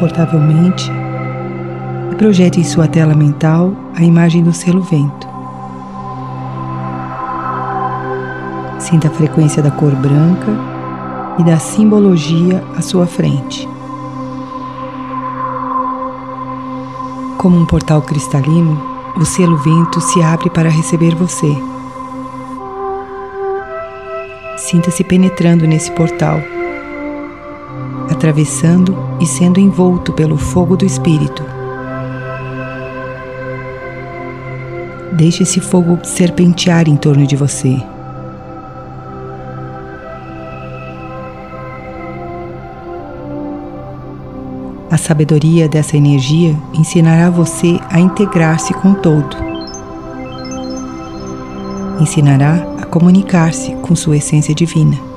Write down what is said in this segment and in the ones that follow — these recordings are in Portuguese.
confortavelmente e projete em sua tela mental a imagem do selo vento. Sinta a frequência da cor branca e da simbologia à sua frente. Como um portal cristalino, o selo vento se abre para receber você. Sinta-se penetrando nesse portal, atravessando e sendo envolto pelo fogo do Espírito. Deixe esse fogo serpentear em torno de você. A sabedoria dessa energia ensinará você a integrar-se com o todo. Ensinará comunicar-se com sua essência divina.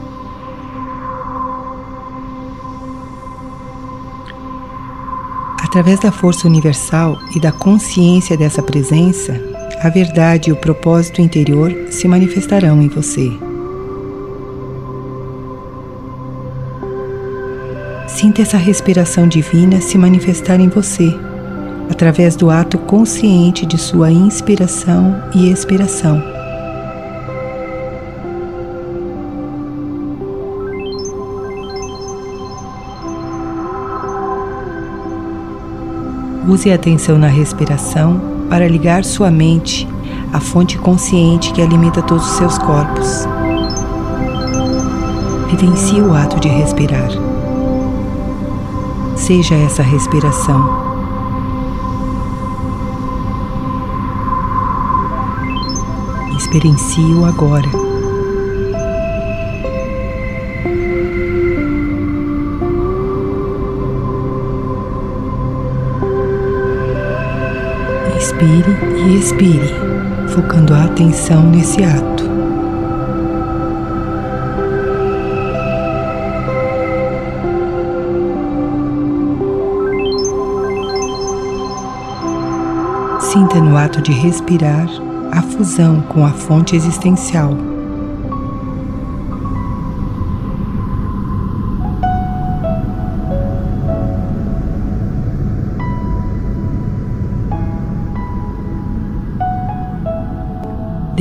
Através da força universal e da consciência dessa presença, a verdade e o propósito interior se manifestarão em você. Sinta essa respiração divina se manifestar em você, através do ato consciente de sua inspiração e expiração. Use a atenção na respiração para ligar sua mente à fonte consciente que alimenta todos os seus corpos. Vivencie o ato de respirar. Seja essa respiração. Experiencie-o agora. Inspire e expire, focando a atenção nesse ato. Sinta no ato de respirar a fusão com a fonte existencial.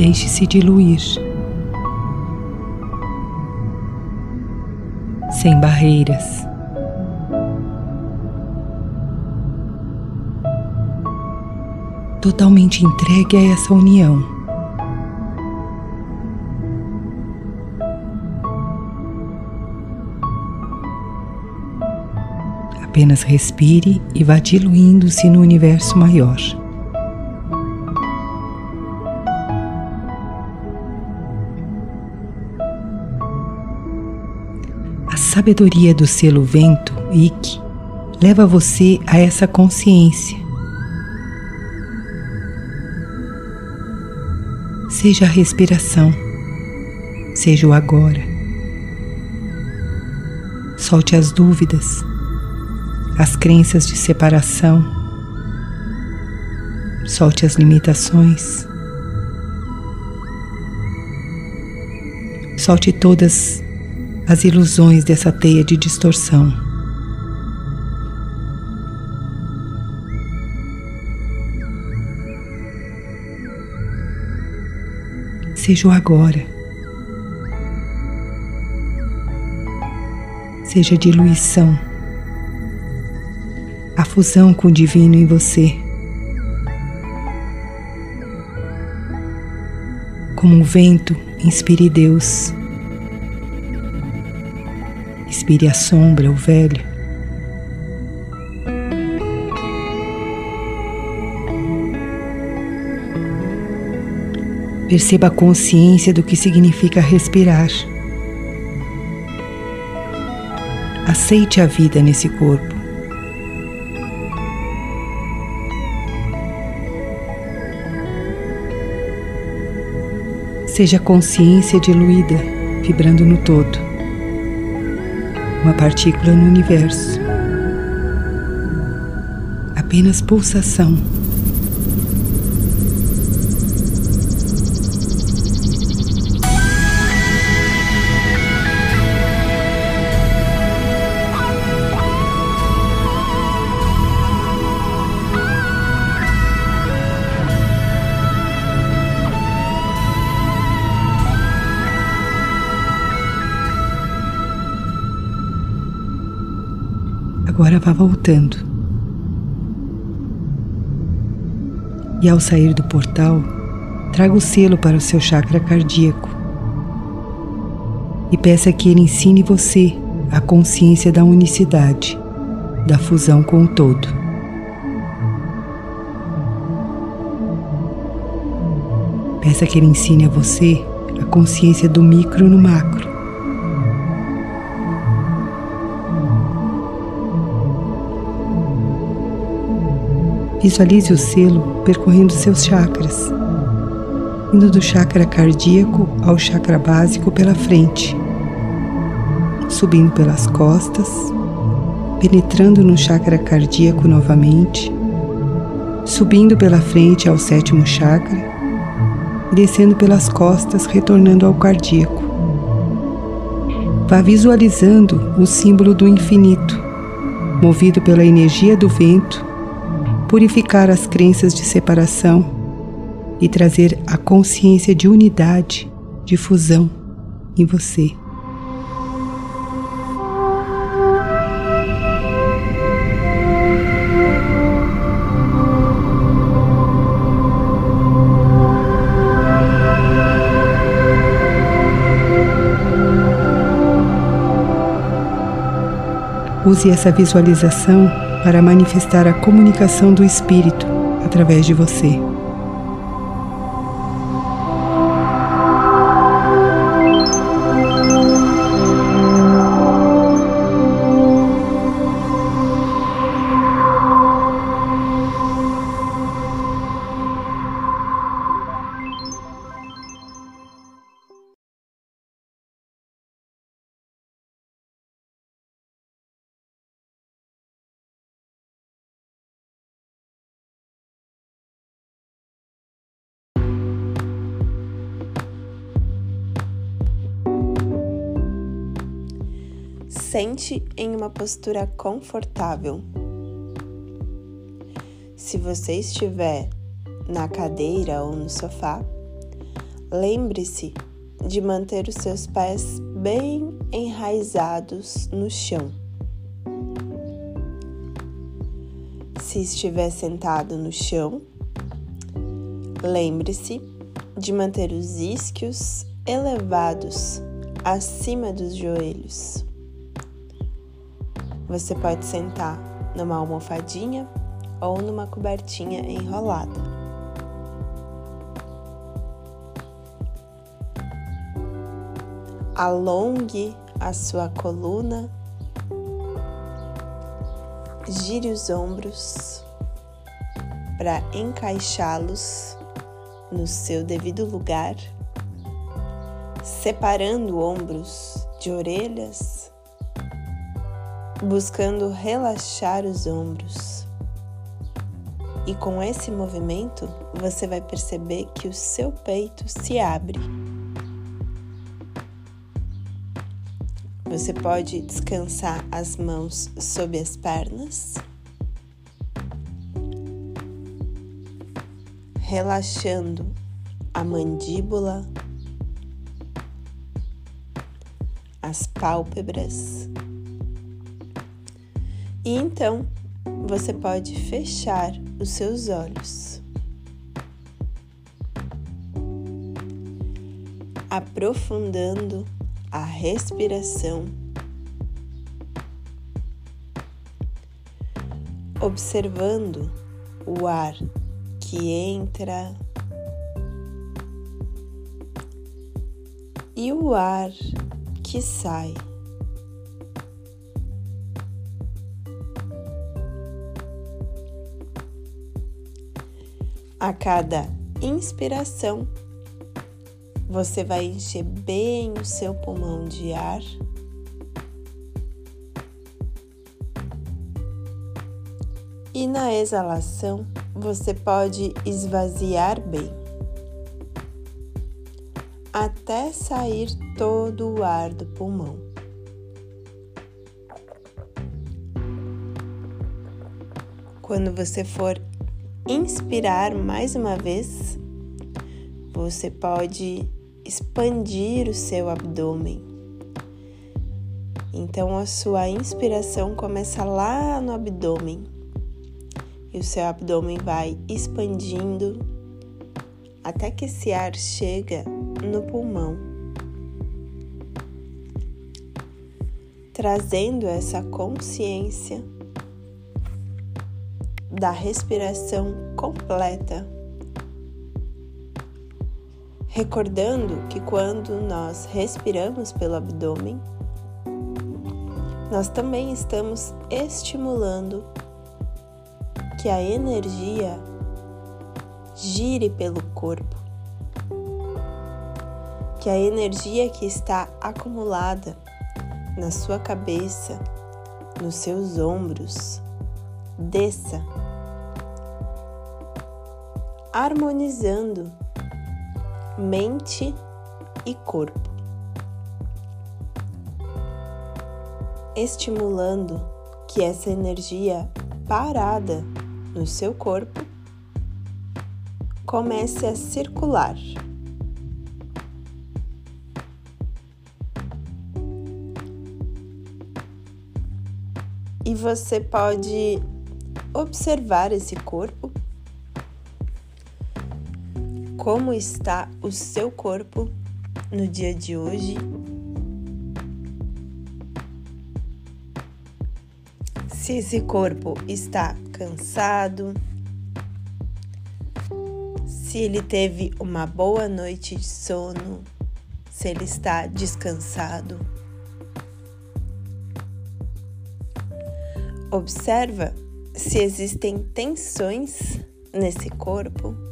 Deixe-se diluir. Sem barreiras. Totalmente entregue a essa união. Apenas respire e vá diluindo-se no universo maior. Sabedoria do selo vento, Ik, leva você a essa consciência. Seja a respiração, seja o agora. Solte as dúvidas, as crenças de separação, solte as limitações. Solte todas as ilusões dessa teia de distorção. Seja o agora. Seja a diluição, a fusão com o divino em você. Como um vento, inspire Deus. Inspire a sombra, o velho. Perceba a consciência do que significa respirar. Aceite a vida nesse corpo. Seja a consciência diluída, vibrando no todo uma partícula no universo. Apenas pulsação. Vá voltando. E ao sair do portal, traga o selo para o seu chakra cardíaco e peça que ele ensine você a consciência da unicidade, da fusão com o todo. Peça que ele ensine a você a consciência do micro no macro. Visualize o selo percorrendo seus chakras, indo do chakra cardíaco ao chakra básico pela frente, subindo pelas costas, penetrando no chakra cardíaco novamente, subindo pela frente ao sétimo chakra, descendo pelas costas, retornando ao cardíaco. Vá visualizando o símbolo do infinito, movido pela energia do vento purificar as crenças de separação e trazer a consciência de unidade, de fusão em você. Use essa visualização para manifestar a comunicação do Espírito através de você. Sente em uma postura confortável. Se você estiver na cadeira ou no sofá, lembre-se de manter os seus pés bem enraizados no chão. Se estiver sentado no chão, lembre-se de manter os isquios elevados acima dos joelhos. Você pode sentar numa almofadinha ou numa cobertinha enrolada. Alongue a sua coluna, gire os ombros para encaixá-los no seu devido lugar, separando ombros de orelhas buscando relaxar os ombros. E com esse movimento, você vai perceber que o seu peito se abre. Você pode descansar as mãos sob as pernas, relaxando a mandíbula, as pálpebras e então você pode fechar os seus olhos. Aprofundando a respiração, observando o ar que entra e o ar que sai. A cada inspiração, você vai encher bem o seu pulmão de ar. E na exalação, você pode esvaziar bem, até sair todo o ar do pulmão. Quando você for inspirar mais uma vez, você pode expandir o seu abdômen. Então a sua inspiração começa lá no abdômen e o seu abdômen vai expandindo até que esse ar chega no pulmão, trazendo essa consciência da respiração completa. Recordando que quando nós respiramos pelo abdômen, nós também estamos estimulando que a energia gire pelo corpo, que a energia que está acumulada na sua cabeça, nos seus ombros, desça, harmonizando mente e corpo. estimulando que essa energia parada no seu corpo comece a circular. E você pode observar esse corpo, como está o seu corpo no dia de hoje se esse corpo está cansado, se ele teve uma boa noite de sono, se ele está descansado. Observa se existem tensões nesse corpo.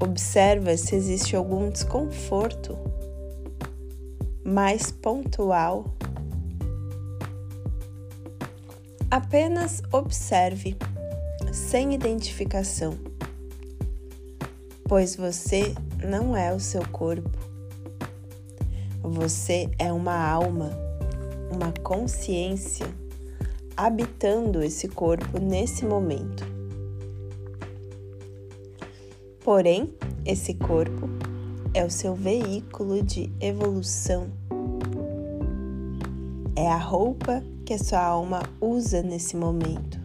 Observa se existe algum desconforto mais pontual Apenas observe, sem identificação, pois você não é o seu corpo. Você é uma alma, uma consciência habitando esse corpo nesse momento. Porém, esse corpo é o seu veículo de evolução. É a roupa que a sua alma usa nesse momento.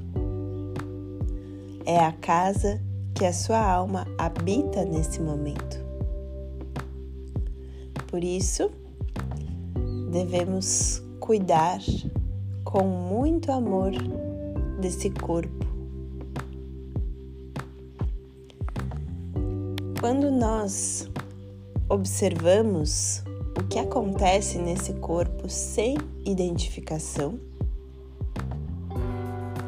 É a casa que a sua alma habita nesse momento. Por isso, devemos cuidar com muito amor desse corpo. Quando nós observamos o que acontece nesse corpo sem identificação,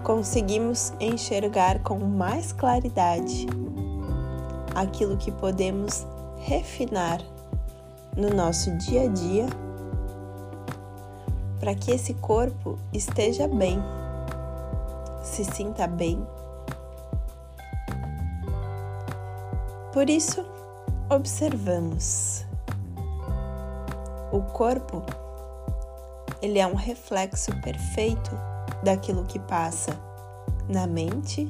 conseguimos enxergar com mais claridade aquilo que podemos refinar no nosso dia a dia para que esse corpo esteja bem, se sinta bem. Por isso, observamos. O corpo ele é um reflexo perfeito daquilo que passa na mente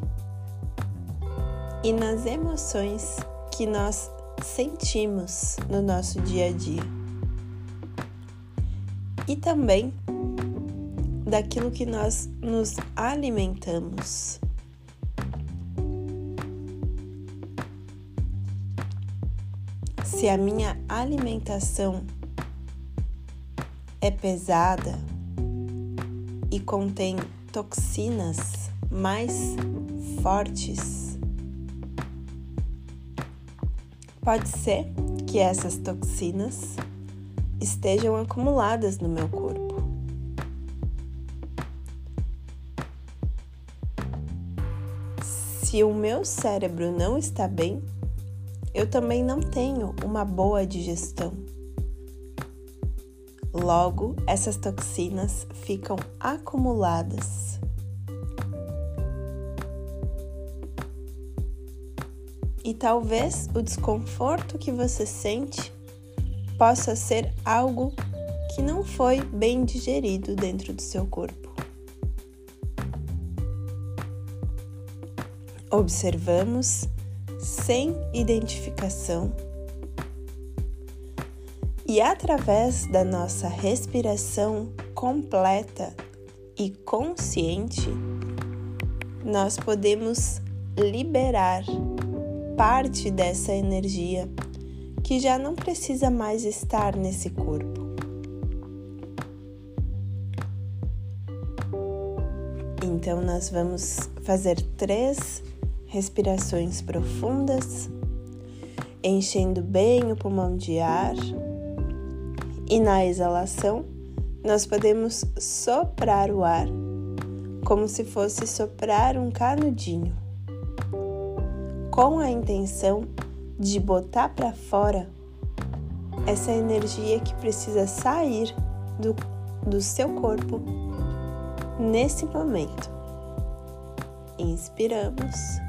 e nas emoções que nós sentimos no nosso dia a dia. E também daquilo que nós nos alimentamos. Se a minha alimentação é pesada, e contém toxinas mais fortes. Pode ser que essas toxinas estejam acumuladas no meu corpo. Se o meu cérebro não está bem, eu também não tenho uma boa digestão. Logo, essas toxinas ficam acumuladas. E talvez o desconforto que você sente possa ser algo que não foi bem digerido dentro do seu corpo. Observamos sem identificação E através da nossa respiração completa e consciente, nós podemos liberar parte dessa energia que já não precisa mais estar nesse corpo. Então, nós vamos fazer três respirações profundas, enchendo bem o pulmão de ar, e na exalação, nós podemos soprar o ar como se fosse soprar um canudinho, com a intenção de botar para fora essa energia que precisa sair do, do seu corpo nesse momento. Inspiramos.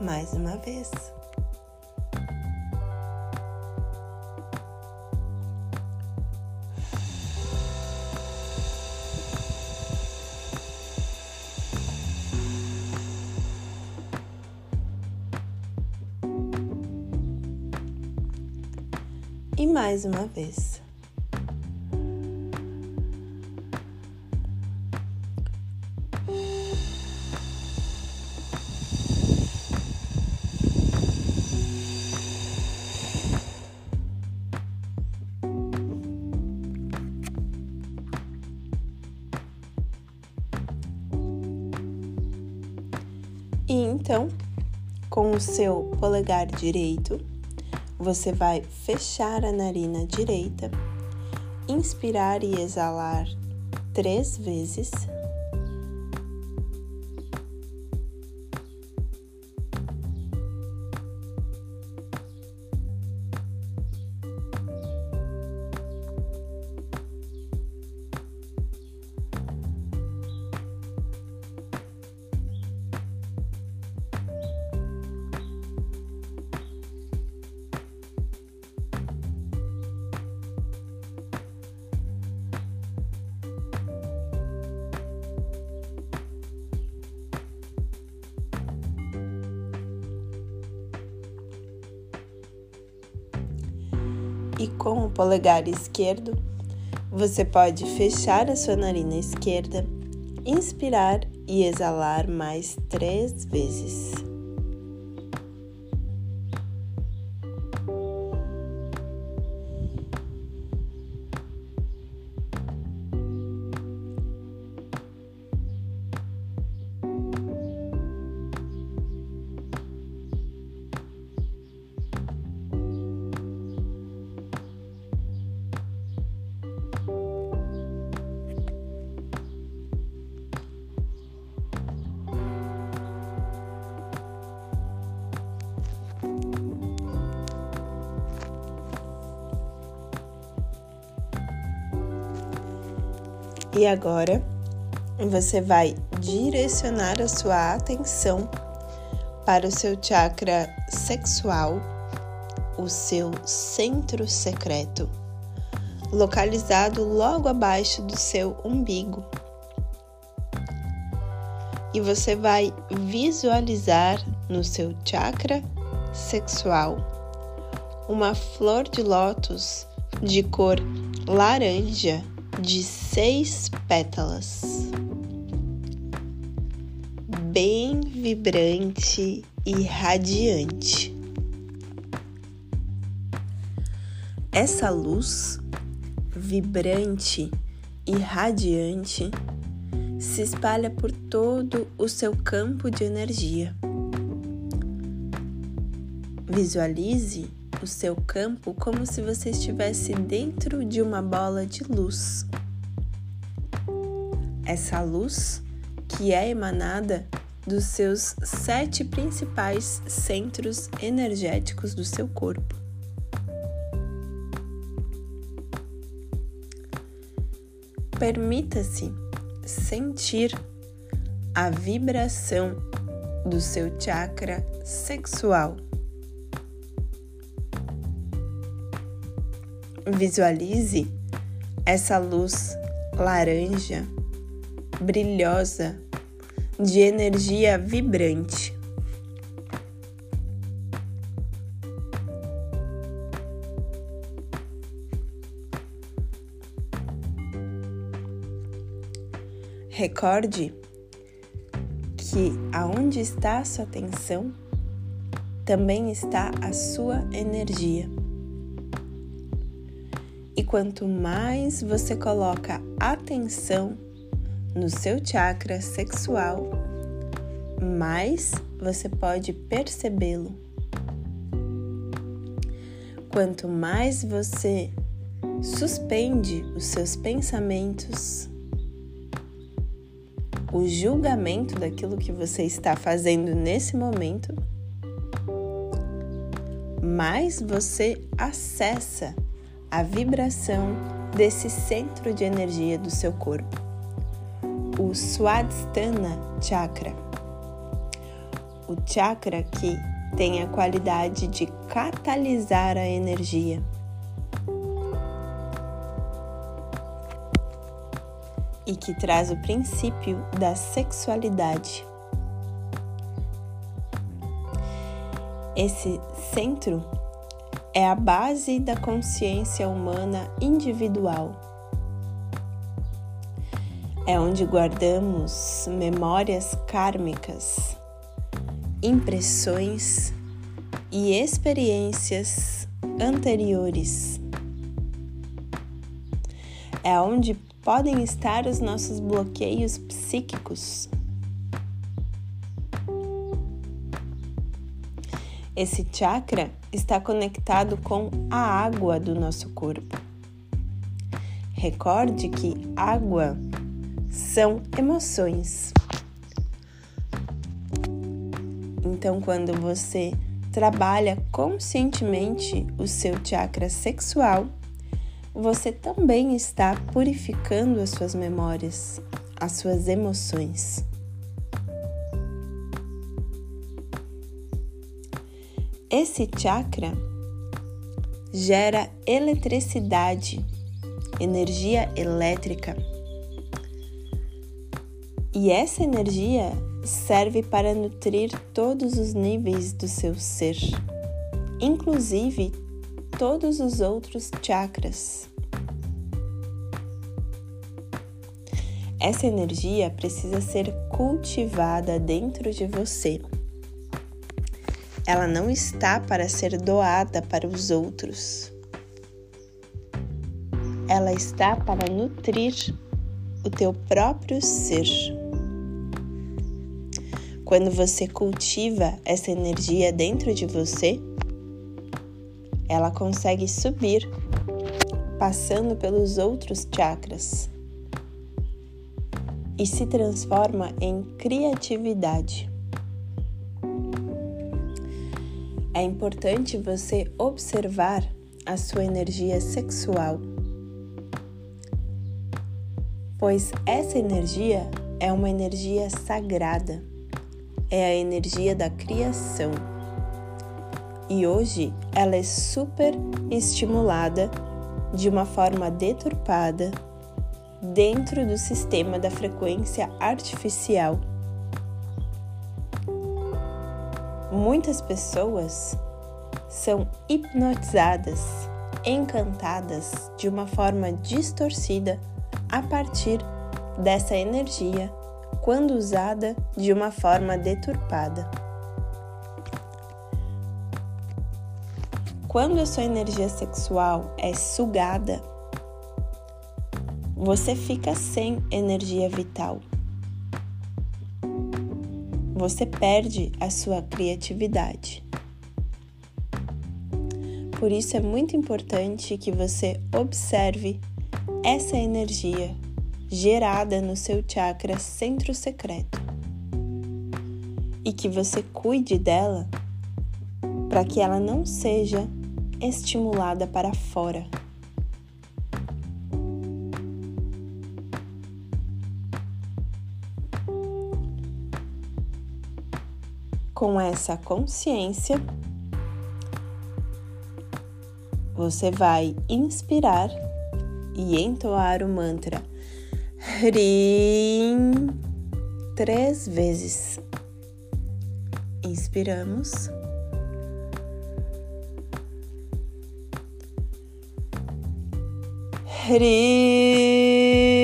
Mais uma vez. Mais uma vez. E então, com o seu polegar direito, você vai fechar a narina direita, inspirar e exalar três vezes. Polegar esquerdo, você pode fechar a sua narina esquerda, inspirar e exalar mais três vezes. E agora você vai direcionar a sua atenção para o seu chakra sexual, o seu centro secreto, localizado logo abaixo do seu umbigo. E você vai visualizar no seu chakra sexual uma flor de lótus de cor laranja de seis pétalas, bem vibrante e radiante. Essa luz vibrante e radiante se espalha por todo o seu campo de energia. Visualize o seu campo como se você estivesse dentro de uma bola de luz. Essa luz que é emanada dos seus sete principais centros energéticos do seu corpo. Permita-se sentir a vibração do seu chakra sexual. Visualize essa luz laranja, brilhosa, de energia vibrante. Recorde que aonde está a sua atenção, também está a sua energia. E quanto mais você coloca atenção no seu chakra sexual, mais você pode percebê-lo. Quanto mais você suspende os seus pensamentos, o julgamento daquilo que você está fazendo nesse momento, mais você acessa a vibração desse centro de energia do seu corpo, o Swadhisthana Chakra. O chakra que tem a qualidade de catalisar a energia. E que traz o princípio da sexualidade. Esse centro é a base da consciência humana individual. É onde guardamos memórias kármicas, impressões e experiências anteriores. É onde podem estar os nossos bloqueios psíquicos Esse chakra está conectado com a água do nosso corpo. Recorde que água são emoções. Então, quando você trabalha conscientemente o seu chakra sexual, você também está purificando as suas memórias, as suas emoções. Esse chakra gera eletricidade, energia elétrica. E essa energia serve para nutrir todos os níveis do seu ser, inclusive todos os outros chakras. Essa energia precisa ser cultivada dentro de você ela não está para ser doada para os outros. Ela está para nutrir o teu próprio ser. Quando você cultiva essa energia dentro de você, ela consegue subir, passando pelos outros chakras e se transforma em criatividade. É importante você observar a sua energia sexual, pois essa energia é uma energia sagrada, é a energia da criação. E hoje ela é super estimulada de uma forma deturpada dentro do sistema da frequência artificial Muitas pessoas são hipnotizadas, encantadas de uma forma distorcida a partir dessa energia quando usada de uma forma deturpada. Quando a sua energia sexual é sugada, você fica sem energia vital você perde a sua criatividade. Por isso é muito importante que você observe essa energia gerada no seu chakra centro secreto e que você cuide dela para que ela não seja estimulada para fora. Com essa consciência, você vai inspirar e entoar o mantra Hrim três vezes. Inspiramos. Hrim.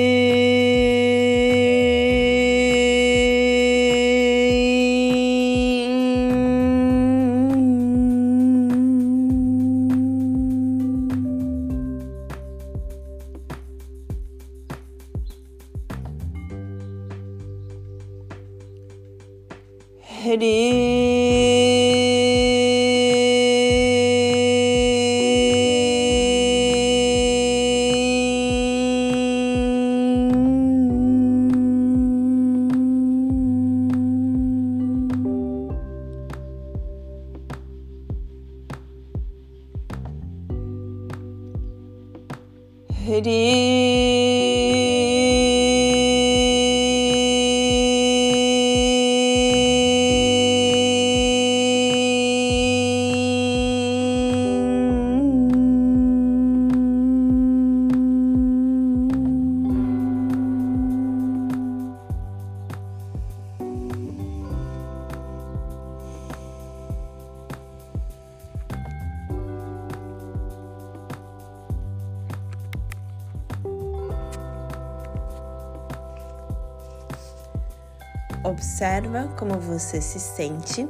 Como você se sente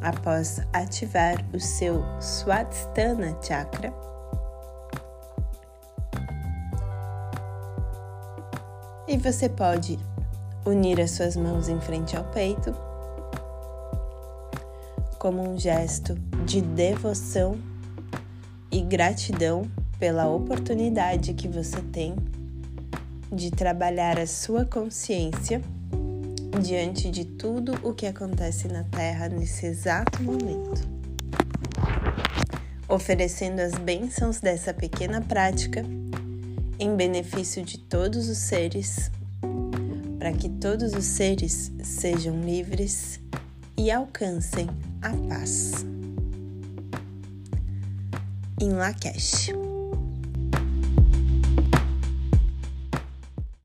após ativar o seu Swadhisthana Chakra. E você pode unir as suas mãos em frente ao peito como um gesto de devoção e gratidão pela oportunidade que você tem de trabalhar a sua consciência diante de tudo o que acontece na Terra nesse exato momento. Oferecendo as bênçãos dessa pequena prática em benefício de todos os seres, para que todos os seres sejam livres e alcancem a paz. Em Lakesh.